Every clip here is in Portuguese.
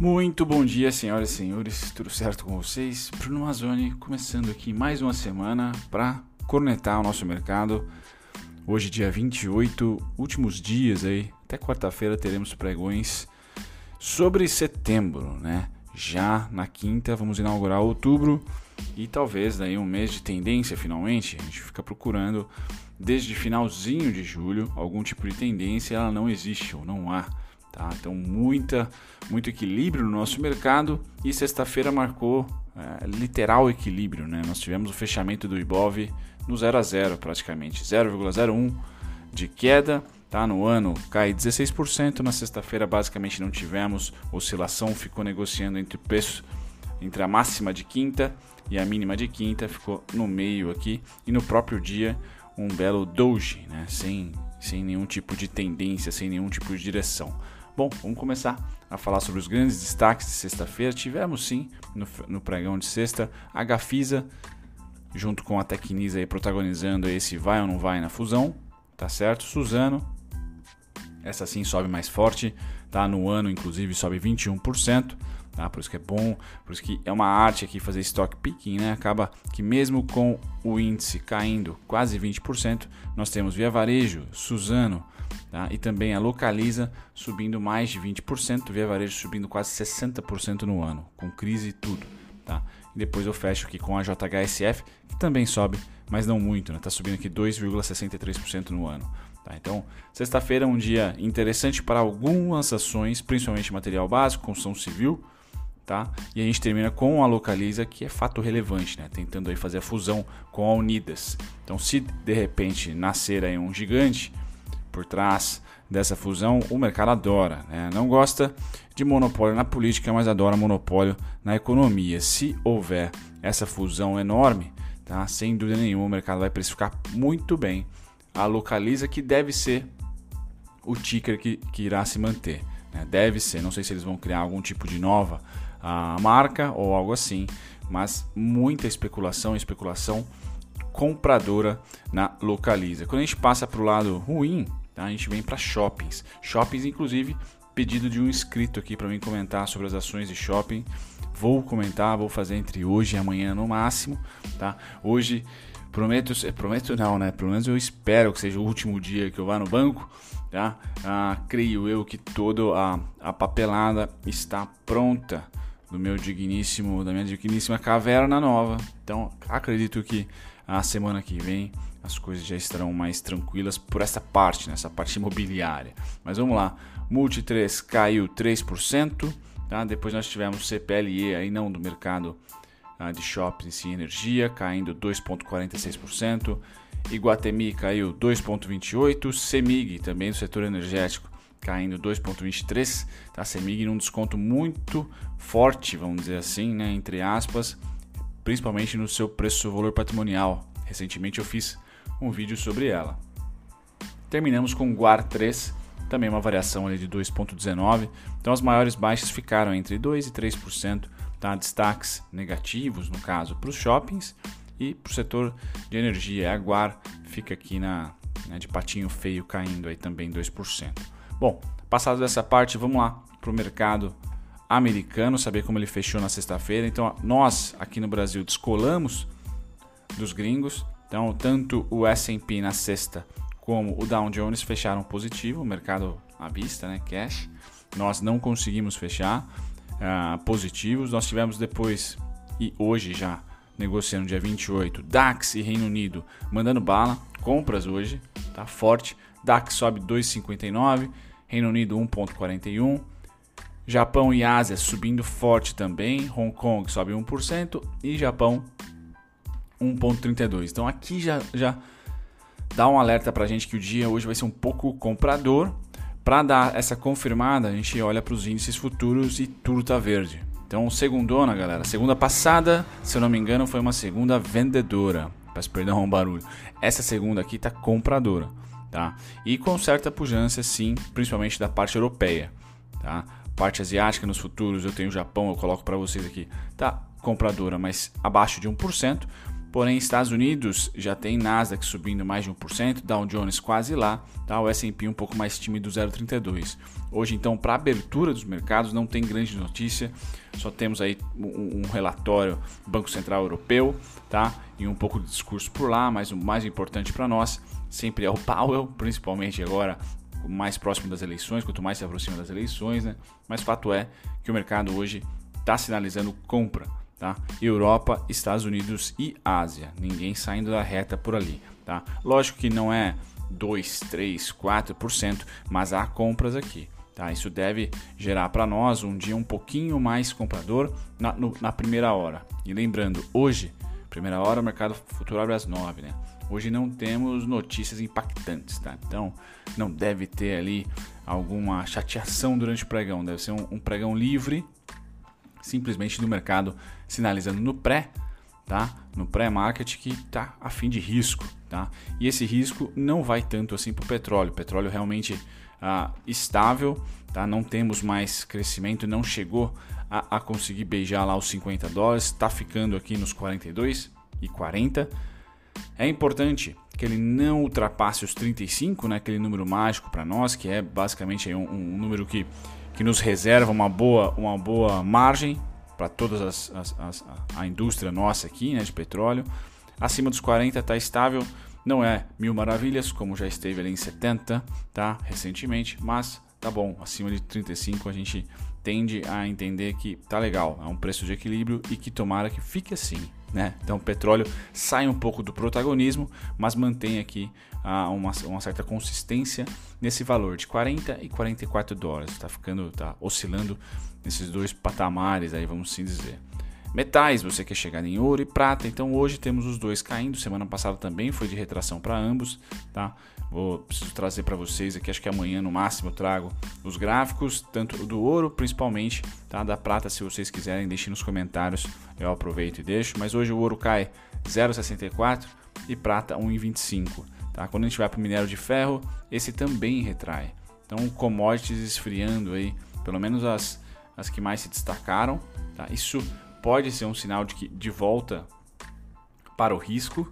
Muito bom dia, senhoras e senhores, tudo certo com vocês? Bruno Mazzoni começando aqui mais uma semana para cornetar o nosso mercado. Hoje, dia 28, últimos dias aí, até quarta-feira teremos pregões sobre setembro, né? Já na quinta vamos inaugurar outubro e talvez daí um mês de tendência finalmente. A gente fica procurando desde finalzinho de julho algum tipo de tendência, ela não existe ou não há. Tá? Então, muita, muito equilíbrio no nosso mercado e sexta-feira marcou é, literal equilíbrio. Né? Nós tivemos o fechamento do Ibov no 0 a 0 praticamente, 0,01 de queda. Tá? No ano cai 16%, na sexta-feira basicamente não tivemos oscilação, ficou negociando entre preço entre a máxima de quinta e a mínima de quinta, ficou no meio aqui e no próprio dia um belo doji, né? sem, sem nenhum tipo de tendência, sem nenhum tipo de direção. Bom, vamos começar a falar sobre os grandes destaques de sexta-feira. Tivemos sim no, no pregão de sexta a Gafisa, junto com a Tecnisa aí, protagonizando esse vai ou não vai na fusão, tá certo? Suzano, essa sim sobe mais forte, tá? No ano, inclusive, sobe 21%. Tá? Por isso que é bom, por isso que é uma arte aqui fazer stock picking, né? Acaba que mesmo com o índice caindo quase 20%, nós temos Via Varejo, Suzano, Tá? E também a Localiza subindo mais de 20%, Via Varejo subindo quase 60% no ano, com crise e tudo. Tá? E depois eu fecho aqui com a JHSF, que também sobe, mas não muito, está né? Tá subindo aqui 2,63% no ano. Tá? Então, sexta-feira é um dia interessante para algumas ações, principalmente material básico, construção civil. Tá? E a gente termina com a Localiza, que é fato relevante, né? tentando aí fazer a fusão com a Unidas. Então, se de repente nascer aí um gigante, por trás dessa fusão, o mercado adora. Né? Não gosta de monopólio na política, mas adora monopólio na economia. Se houver essa fusão enorme, tá? sem dúvida nenhuma, o mercado vai precificar muito bem a localiza, que deve ser o ticker que, que irá se manter. Né? Deve ser, não sei se eles vão criar algum tipo de nova a marca ou algo assim, mas muita especulação, especulação compradora na localiza. Quando a gente passa para o lado ruim, Tá? A gente vem para shoppings. Shoppings, inclusive, pedido de um inscrito aqui para mim comentar sobre as ações de shopping. Vou comentar, vou fazer entre hoje e amanhã no máximo. Tá? Hoje prometo, prometo não, né? Pelo menos eu espero que seja o último dia que eu vá no banco. Tá? Ah, creio eu que toda a, a papelada está pronta do meu digníssimo, da minha digníssima caverna nova. Então acredito que a semana que vem as coisas já estarão mais tranquilas por essa parte, nessa né, parte imobiliária. Mas vamos lá, Multi 3 caiu 3%, tá? depois nós tivemos CPLE, aí não do mercado ah, de shoppings e energia, caindo 2,46%, Iguatemi caiu 2,28%, Semig também do setor energético caindo 2,23%, tá? Semig num desconto muito forte, vamos dizer assim, né? entre aspas, principalmente no seu preço-valor patrimonial. Recentemente eu fiz um vídeo sobre ela. Terminamos com Guar 3, também uma variação ali de 2,19. Então as maiores baixas ficaram entre 2 e 3%, tá? destaques negativos no caso para os shoppings e para o setor de energia. A Guar fica aqui na né, de patinho feio caindo aí também 2%. Bom, passado dessa parte, vamos lá para o mercado americano, saber como ele fechou na sexta-feira. Então nós aqui no Brasil descolamos dos gringos, então, tanto o S&P na sexta como o Dow Jones fecharam positivo, mercado à vista, né, cash. Nós não conseguimos fechar uh, positivos. Nós tivemos depois e hoje já negociando dia 28, DAX e Reino Unido mandando bala, compras hoje, tá forte. DAX sobe 2,59, Reino Unido 1,41. Japão e Ásia subindo forte também, Hong Kong sobe 1% e Japão 1.32. Então aqui já, já dá um alerta para a gente que o dia hoje vai ser um pouco comprador. Para dar essa confirmada, a gente olha para os índices futuros e tudo tá verde. Então, segundona, galera. Segunda passada, se eu não me engano, foi uma segunda vendedora. Peço perdão ao barulho. Essa segunda aqui tá compradora, tá? E com certa pujança, sim, principalmente da parte europeia, tá? Parte asiática nos futuros, eu tenho o Japão, eu coloco para vocês aqui, tá compradora, mas abaixo de 1%. Porém, Estados Unidos já tem Nasdaq subindo mais de 1%, Dow Jones quase lá, tá? o S&P um pouco mais tímido, 0,32. Hoje, então, para abertura dos mercados, não tem grande notícia, só temos aí um, um relatório do Banco Central Europeu tá? e um pouco de discurso por lá, mas o mais importante para nós sempre é o Powell, principalmente agora mais próximo das eleições, quanto mais se aproxima das eleições, né? mas fato é que o mercado hoje está sinalizando compra tá? Europa, Estados Unidos e Ásia. Ninguém saindo da reta por ali, tá? Lógico que não é 2, 3, 4%, mas há compras aqui. Tá? Isso deve gerar para nós um dia um pouquinho mais comprador na, no, na primeira hora. E lembrando, hoje, primeira hora, o mercado futuro abre às 9, né? Hoje não temos notícias impactantes, tá? Então não deve ter ali alguma chateação durante o pregão. Deve ser um, um pregão livre, simplesmente do mercado sinalizando no pré, tá? No pré-market que está a fim de risco, tá? E esse risco não vai tanto assim para o petróleo. Petróleo realmente ah, estável, tá? Não temos mais crescimento, não chegou a, a conseguir beijar lá os 50 dólares, está ficando aqui nos 42 e 40. É importante que ele não ultrapasse os 35, né? Aquele número mágico para nós, que é basicamente um, um número que que nos reserva uma boa, uma boa margem para toda as, as, as, a indústria nossa aqui né, de petróleo. Acima dos 40 está estável, não é mil maravilhas, como já esteve ali em 70 tá, recentemente, mas tá bom, acima de 35 a gente tende a entender que tá legal, é um preço de equilíbrio e que tomara que fique assim. Né? Então o petróleo sai um pouco do protagonismo, mas mantém aqui ah, uma, uma, certa consistência nesse valor de 40 e 44 dólares. Está ficando, tá oscilando nesses dois patamares aí, vamos assim dizer. Metais, você quer chegar em ouro e prata, então hoje temos os dois caindo. Semana passada também foi de retração para ambos, tá? Vou preciso trazer para vocês aqui, acho que amanhã no máximo eu trago os gráficos, tanto do ouro principalmente, tá? Da prata, se vocês quiserem, deixem nos comentários, eu aproveito e deixo. Mas hoje o ouro cai 0,64 e prata 1,25, tá? Quando a gente vai para o minério de ferro, esse também retrai. Então commodities esfriando aí, pelo menos as, as que mais se destacaram, tá? Isso pode ser um sinal de que de volta para o risco,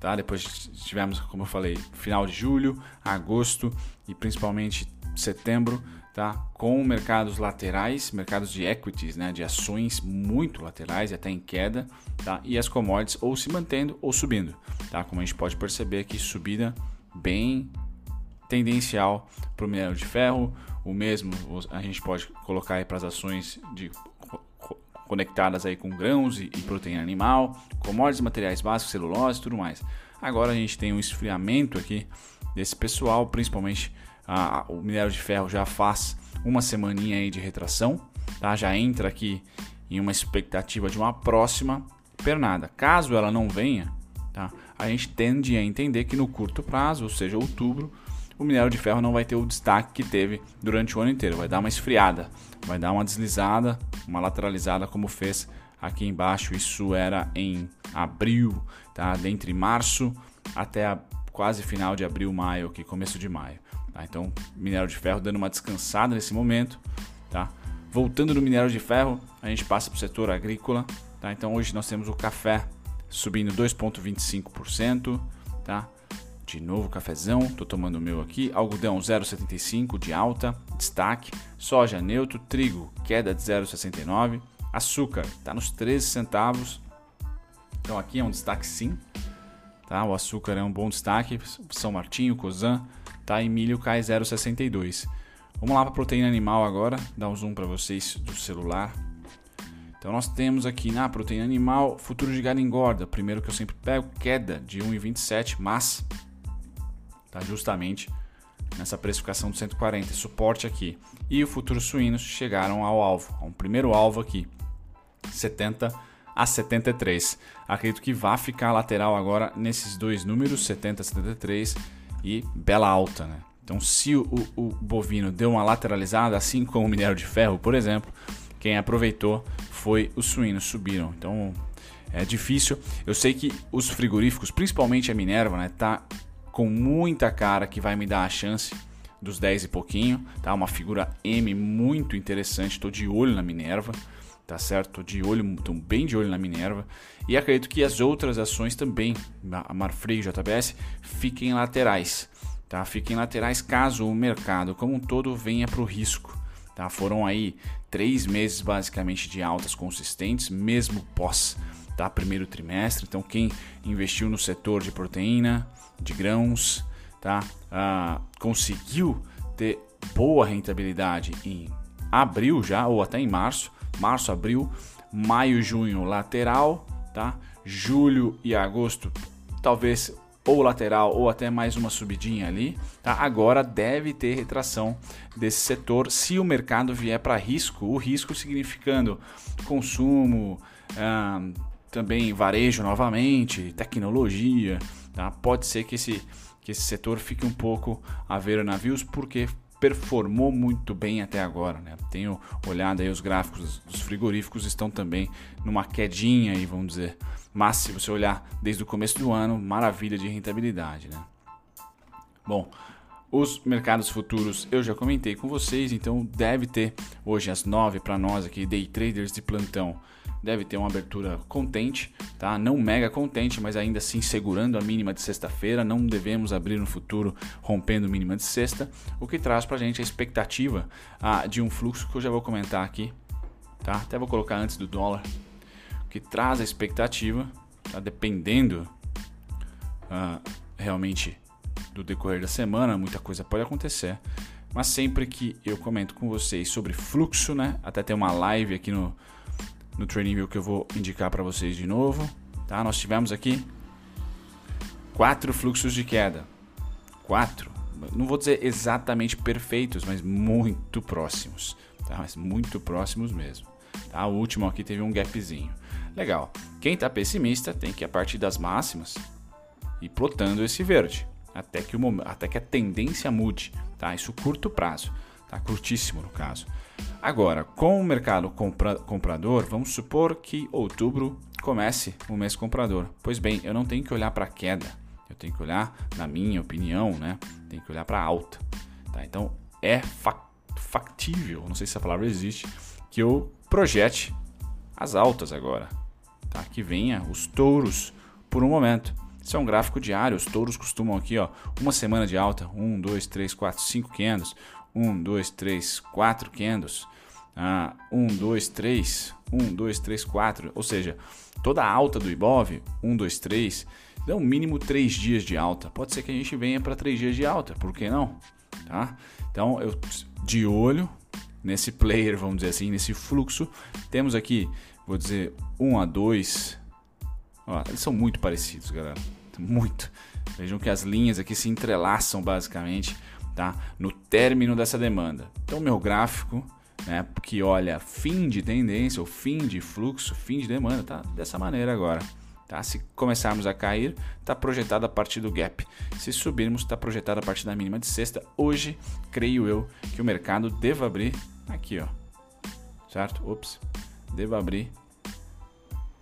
tá? Depois tivemos, como eu falei, final de julho, agosto e principalmente setembro, tá? Com mercados laterais, mercados de equities, né, de ações muito laterais e até em queda, tá? E as commodities ou se mantendo ou subindo, tá? Como a gente pode perceber aqui, subida bem tendencial para o minério de ferro, o mesmo a gente pode colocar para as ações de conectadas aí com grãos e, e proteína animal, commodities, materiais básicos, celulose e tudo mais. Agora a gente tem um esfriamento aqui desse pessoal, principalmente o minério de ferro já faz uma semaninha aí de retração, tá? já entra aqui em uma expectativa de uma próxima pernada. Caso ela não venha, tá? a gente tende a entender que no curto prazo, ou seja, outubro, o minério de ferro não vai ter o destaque que teve durante o ano inteiro, vai dar uma esfriada, vai dar uma deslizada, uma lateralizada como fez aqui embaixo. Isso era em abril, tá? Dentre março até a quase final de abril, maio, aqui começo de maio. Tá? Então, minério de ferro dando uma descansada nesse momento, tá? Voltando no minério de ferro, a gente passa para o setor agrícola, tá? Então hoje nós temos o café subindo 2,25%, tá? De novo cafezão, tô tomando o meu aqui. Algodão 0,75 de alta, destaque. Soja neutro, trigo queda de 0,69. Açúcar está nos 13 centavos. Então aqui é um destaque sim. Tá? O açúcar é um bom destaque. São Martinho, Cosan, tá? E milho cai 0,62. Vamos lá para proteína animal agora, dar um zoom para vocês do celular. Então nós temos aqui na proteína animal, futuro de gado engorda, primeiro que eu sempre pego, queda de 1,27, mas tá justamente nessa precificação de 140, suporte aqui. E o futuro suínos chegaram ao alvo, a um primeiro alvo aqui, 70 a 73. Acredito que vai ficar lateral agora nesses dois números, 70 a 73 e bela alta, né? Então, se o, o, bovino deu uma lateralizada, assim como o minério de ferro, por exemplo, quem aproveitou foi os suínos, subiram. Então, é difícil. Eu sei que os frigoríficos, principalmente a Minerva, né, tá com muita cara que vai me dar a chance dos 10 e pouquinho, tá? Uma figura M muito interessante, estou de olho na Minerva, tá certo? De olho, tô bem de olho na Minerva e acredito que as outras ações também, a Marfrig JBS, fiquem laterais, tá? Fiquem laterais caso o mercado como um todo venha para o risco. Tá? Foram aí três meses basicamente de altas consistentes, mesmo pós tá? primeiro trimestre. Então, quem investiu no setor de proteína, de grãos, tá? Ah, conseguiu ter boa rentabilidade em abril já, ou até em março, março, abril, maio, junho lateral, tá? Julho e agosto talvez ou lateral ou até mais uma subidinha ali, tá? Agora deve ter retração desse setor se o mercado vier para risco, o risco significando consumo, ah, também varejo novamente, tecnologia, tá? Pode ser que esse que esse setor fique um pouco a ver navios porque performou muito bem até agora. Né? Tenho olhado aí os gráficos dos frigoríficos estão também numa quedinha aí, vamos dizer. Mas se você olhar desde o começo do ano, maravilha de rentabilidade. Né? Bom, os mercados futuros eu já comentei com vocês, então deve ter hoje às 9 para nós aqui, day traders de plantão, deve ter uma abertura contente, tá? Não mega contente, mas ainda assim segurando a mínima de sexta-feira. Não devemos abrir no futuro rompendo mínima de sexta, o que traz para a gente a expectativa ah, de um fluxo que eu já vou comentar aqui, tá? Até vou colocar antes do dólar, que traz a expectativa, tá? Dependendo ah, realmente do decorrer da semana, muita coisa pode acontecer. Mas sempre que eu comento com vocês sobre fluxo, né? Até tem uma live aqui no, no Training que eu vou indicar para vocês de novo. Tá? Nós tivemos aqui quatro fluxos de queda. Quatro. Não vou dizer exatamente perfeitos, mas muito próximos. Tá? Mas muito próximos mesmo. Tá? O último aqui teve um gapzinho. Legal. Quem está pessimista tem que, a partir das máximas, ir plotando esse verde até que, o, até que a tendência mude, tá? Isso curto prazo, tá? Curtíssimo no caso. Agora, com o mercado compra, comprador, vamos supor que outubro comece o mês comprador. Pois bem, eu não tenho que olhar para a queda, eu tenho que olhar, na minha opinião, né? Tenho que olhar para a alta, tá? Então é factível, não sei se essa palavra existe, que eu projete as altas agora, tá? Que venha os touros por um momento. Isso é um gráfico diário. Os touros costumam aqui, ó, uma semana de alta, 1, 2, 3, 4, 5 candles, 1, 2, 3, 4 candles, ah, 1, 2, 3, 1, 2, 3, 4, ou seja, toda a alta do Ibov, 1, 2, 3, dá um mínimo 3 dias de alta. Pode ser que a gente venha para 3 dias de alta, por que não? Tá? Então, eu de olho nesse player, vamos dizer assim, nesse fluxo, temos aqui, vou dizer, 1 a 2, Ó, eles são muito parecidos, galera. Muito. Vejam que as linhas aqui se entrelaçam basicamente tá? no término dessa demanda. Então, meu gráfico, né, que olha fim de tendência, ou fim de fluxo, fim de demanda, tá dessa maneira agora. Tá? Se começarmos a cair, está projetado a partir do gap. Se subirmos, está projetado a partir da mínima de sexta. Hoje, creio eu que o mercado deva abrir aqui, ó. Certo? Ops. Deva abrir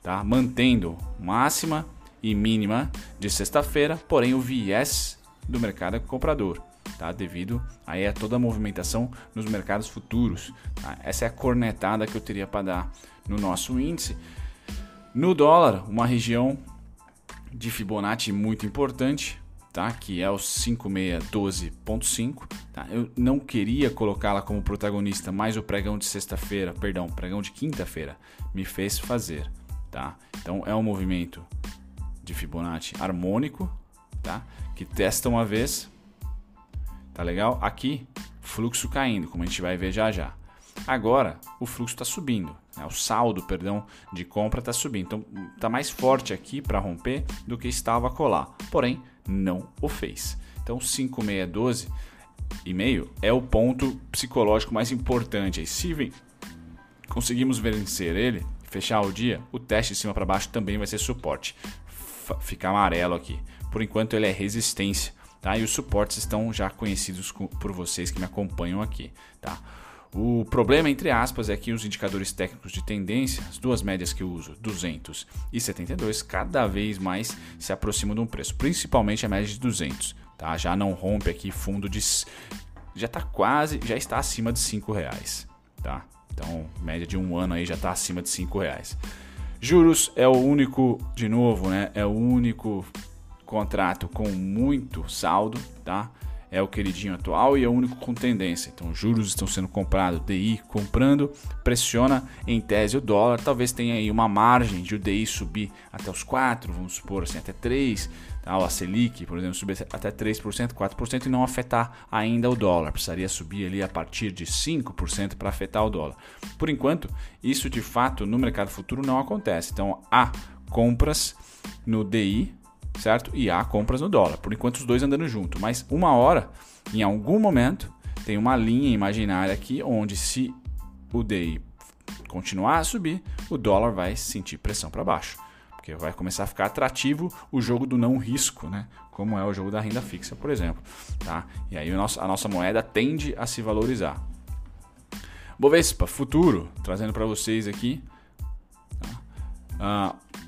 tá? mantendo máxima e mínima de sexta-feira, porém o viés do mercado é comprador, tá? devido aí a toda a movimentação nos mercados futuros. Tá? Essa é a cornetada que eu teria para dar no nosso índice. No dólar, uma região de Fibonacci muito importante, tá? que é o 5612.5. Tá? Eu não queria colocá-la como protagonista, mas o pregão de sexta-feira, perdão, pregão de quinta-feira, me fez fazer tá? Então é um movimento de Fibonacci harmônico, tá? Que testa uma vez, tá legal? Aqui fluxo caindo, como a gente vai ver já já. Agora o fluxo está subindo, né? o saldo, perdão, de compra está subindo. Então está mais forte aqui para romper do que estava colar. Porém não o fez. Então 5612 e meio é o ponto psicológico mais importante. Aí, se conseguimos vencer ele, fechar o dia, o teste de cima para baixo também vai ser suporte. F fica amarelo aqui. Por enquanto ele é resistência, tá? E os suportes estão já conhecidos por vocês que me acompanham aqui, tá? O problema, entre aspas, é que os indicadores técnicos de tendência, as duas médias que eu uso, 200 e 72, cada vez mais se aproximam de um preço, principalmente a média de 200, tá? Já não rompe aqui fundo de já está quase, já está acima de 5 reais, tá? Então, média de um ano aí já está acima de 5 reais. Juros é o único, de novo, né? É o único contrato com muito saldo, tá? é o queridinho atual e é o único com tendência. Então, juros estão sendo comprados, DI comprando, pressiona em tese o dólar. Talvez tenha aí uma margem de o DI subir até os 4, vamos supor assim, até 3, tá? a Selic, por exemplo, subir até 3%, 4% e não afetar ainda o dólar. Precisaria subir ali a partir de 5% para afetar o dólar. Por enquanto, isso de fato no mercado futuro não acontece. Então, há compras no DI certo? E há compras no dólar. Por enquanto os dois andando junto, mas uma hora, em algum momento, tem uma linha imaginária aqui onde se o DI continuar a subir, o dólar vai sentir pressão para baixo, porque vai começar a ficar atrativo o jogo do não risco, né? Como é o jogo da renda fixa, por exemplo, tá? E aí a nossa moeda tende a se valorizar. Bovespa, futuro, trazendo para vocês aqui. Tá? Uh,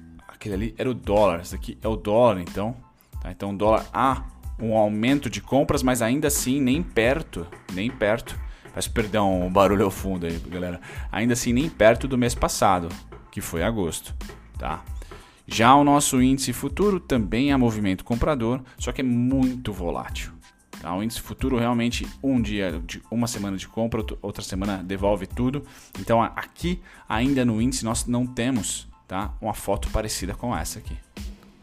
Aquele ali era o dólar, esse aqui é o dólar, então. Tá? Então dólar há um aumento de compras, mas ainda assim nem perto, nem perto. Peço perdão o barulho ao fundo aí, galera. Ainda assim nem perto do mês passado, que foi agosto, tá? Já o nosso índice futuro também é movimento comprador, só que é muito volátil. Tá? O índice futuro realmente um dia, uma semana de compra, outra semana devolve tudo. Então aqui ainda no índice nós não temos tá? uma foto parecida com essa aqui,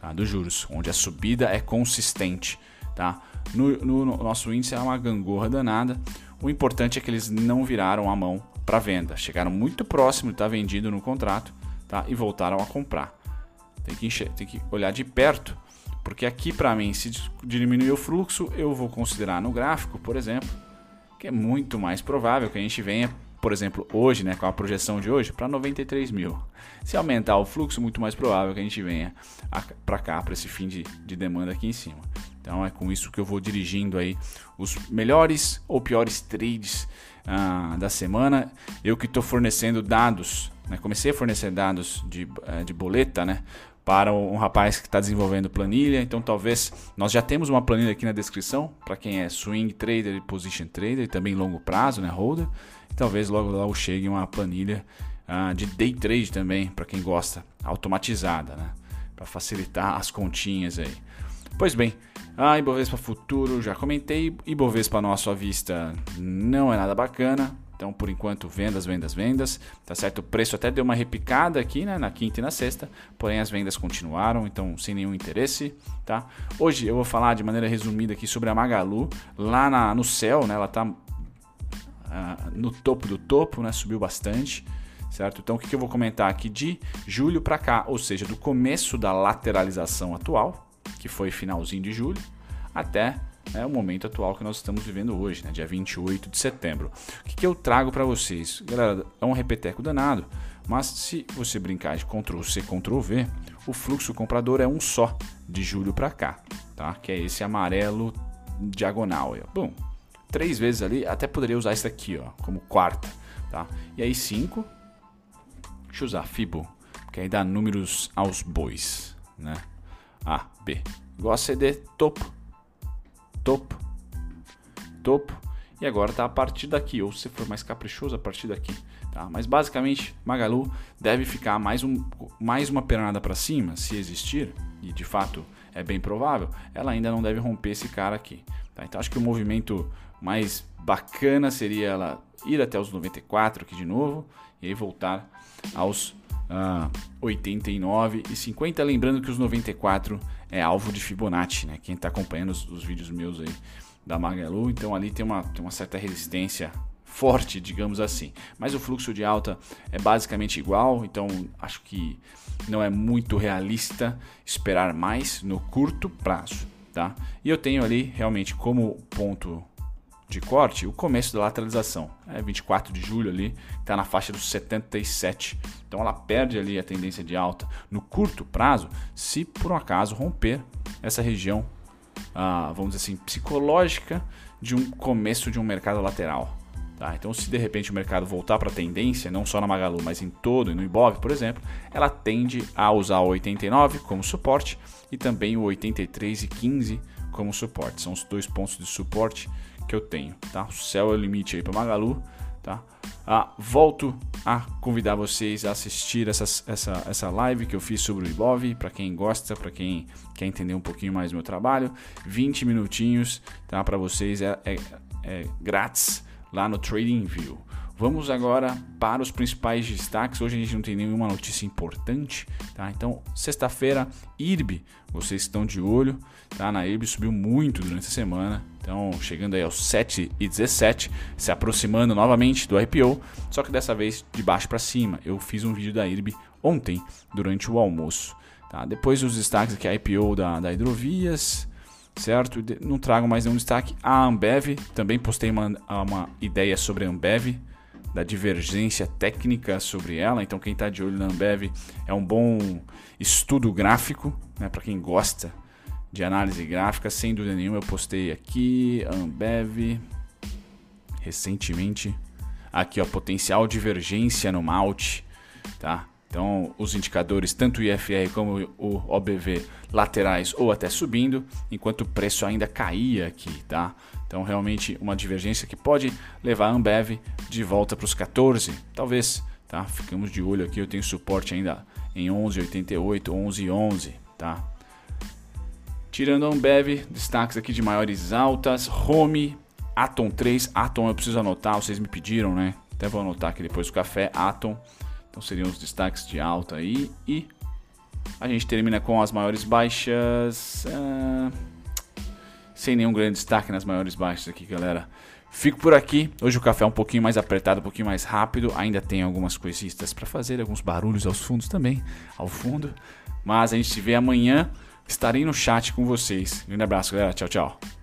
tá? dos juros, onde a subida é consistente. Tá? No, no, no nosso índice é uma gangorra danada. O importante é que eles não viraram a mão para venda, chegaram muito próximo de estar tá vendido no contrato tá? e voltaram a comprar. Tem que, tem que olhar de perto, porque aqui para mim, se diminuir o fluxo, eu vou considerar no gráfico, por exemplo, que é muito mais provável que a gente venha por exemplo, hoje, né, com a projeção de hoje, para 93 mil. Se aumentar o fluxo, muito mais provável que a gente venha para cá, para esse fim de, de demanda aqui em cima. Então é com isso que eu vou dirigindo aí os melhores ou piores trades ah, da semana. Eu que estou fornecendo dados, né, comecei a fornecer dados de, eh, de boleta, né? para um rapaz que está desenvolvendo planilha. Então, talvez nós já temos uma planilha aqui na descrição para quem é swing trader e position trader e também longo prazo, né, holder. Talvez logo logo chegue uma planilha uh, de day trade também, para quem gosta, automatizada, né? Para facilitar as continhas aí. Pois bem, a Ibovespa Futuro já comentei, Ibovespa nosso à vista não é nada bacana. Então, por enquanto, vendas, vendas, vendas. Tá certo? O preço até deu uma repicada aqui, né? Na quinta e na sexta. Porém, as vendas continuaram, então sem nenhum interesse, tá? Hoje eu vou falar de maneira resumida aqui sobre a Magalu. Lá na, no céu, né? Ela tá no topo do topo, né? Subiu bastante, certo? Então o que, que eu vou comentar aqui de julho para cá, ou seja, do começo da lateralização atual, que foi finalzinho de julho, até né, o momento atual que nós estamos vivendo hoje, né, dia 28 de setembro. O que, que eu trago para vocês? Galera, é um repeteco danado, mas se você brincar de Ctrl C, Ctrl V, o fluxo comprador é um só de julho para cá, tá? que é esse amarelo diagonal. Bom, três vezes ali, até poderia usar isso aqui, ó, como quarta, tá? E aí cinco, deixa eu usar Fibo, que aí dá números aos bois, né? A, B, igual a CD, topo, topo, topo, e agora tá a partir daqui, ou se for mais caprichoso, a partir daqui, tá? Mas basicamente, Magalu deve ficar mais, um, mais uma pernada para cima, se existir, e de fato é bem provável, ela ainda não deve romper esse cara aqui. Tá? Então acho que o movimento mais bacana seria ela ir até os 94 aqui de novo e aí voltar aos uh, 89 e 50. Lembrando que os 94 é alvo de Fibonacci, né? Quem está acompanhando os, os, vídeos meus aí da Magalu, então ali tem uma, tem uma certa resistência forte, digamos assim. Mas o fluxo de alta é basicamente igual, então acho que não é muito realista esperar mais no curto prazo, tá? E eu tenho ali realmente como ponto de corte, o começo da lateralização. É 24 de julho ali, está na faixa dos 77. Então ela perde ali a tendência de alta no curto prazo, se por um acaso romper essa região, ah, vamos dizer assim, psicológica de um começo de um mercado lateral. Tá? Então, se de repente o mercado voltar para a tendência, não só na Magalu, mas em todo e no Ibov, por exemplo, ela tende a usar o 89 como suporte e também o 83 e 15 como suporte. São os dois pontos de suporte que eu tenho, tá? O céu é o limite aí para Magalu, tá? Ah, volto a convidar vocês a assistir essa, essa, essa live que eu fiz sobre o Ibov, para quem gosta, para quem quer entender um pouquinho mais do meu trabalho. 20 minutinhos tá? para vocês, é, é, é grátis lá no TradingView. Vamos agora para os principais destaques. Hoje a gente não tem nenhuma notícia importante, tá? Então, sexta-feira, IRB, vocês estão de olho, tá? Na IRB subiu muito durante a semana, então chegando aí aos 7,17, se aproximando novamente do IPO, só que dessa vez de baixo para cima. Eu fiz um vídeo da IRB ontem, durante o almoço. Tá? Depois os destaques aqui, a IPO da, da Hidrovias, certo? Não trago mais nenhum destaque. A Ambev, também postei uma, uma ideia sobre a Ambev, da divergência técnica sobre ela. Então, quem está de olho na Ambev é um bom estudo gráfico, né, para quem gosta de análise gráfica. Sem dúvida nenhuma, eu postei aqui Ambev recentemente. Aqui, ó, potencial divergência no malte, tá? Então, os indicadores, tanto o IFR como o OBV laterais ou até subindo, enquanto o preço ainda caía aqui, tá? Então, realmente uma divergência que pode levar a Ambev de volta para os 14, talvez, tá? Ficamos de olho aqui, eu tenho suporte ainda em 11,88, 11,11, tá? Tirando a Ambev, destaques aqui de maiores altas, Home, Atom 3, Atom eu preciso anotar, vocês me pediram, né? Até vou anotar aqui depois o café, Atom então seriam os destaques de alta aí. E a gente termina com as maiores baixas. Uh, sem nenhum grande destaque nas maiores baixas aqui, galera. Fico por aqui. Hoje o café é um pouquinho mais apertado, um pouquinho mais rápido. Ainda tem algumas coisitas para fazer, alguns barulhos aos fundos também, ao fundo. Mas a gente se vê amanhã. Estarei no chat com vocês. Um grande abraço, galera. Tchau, tchau.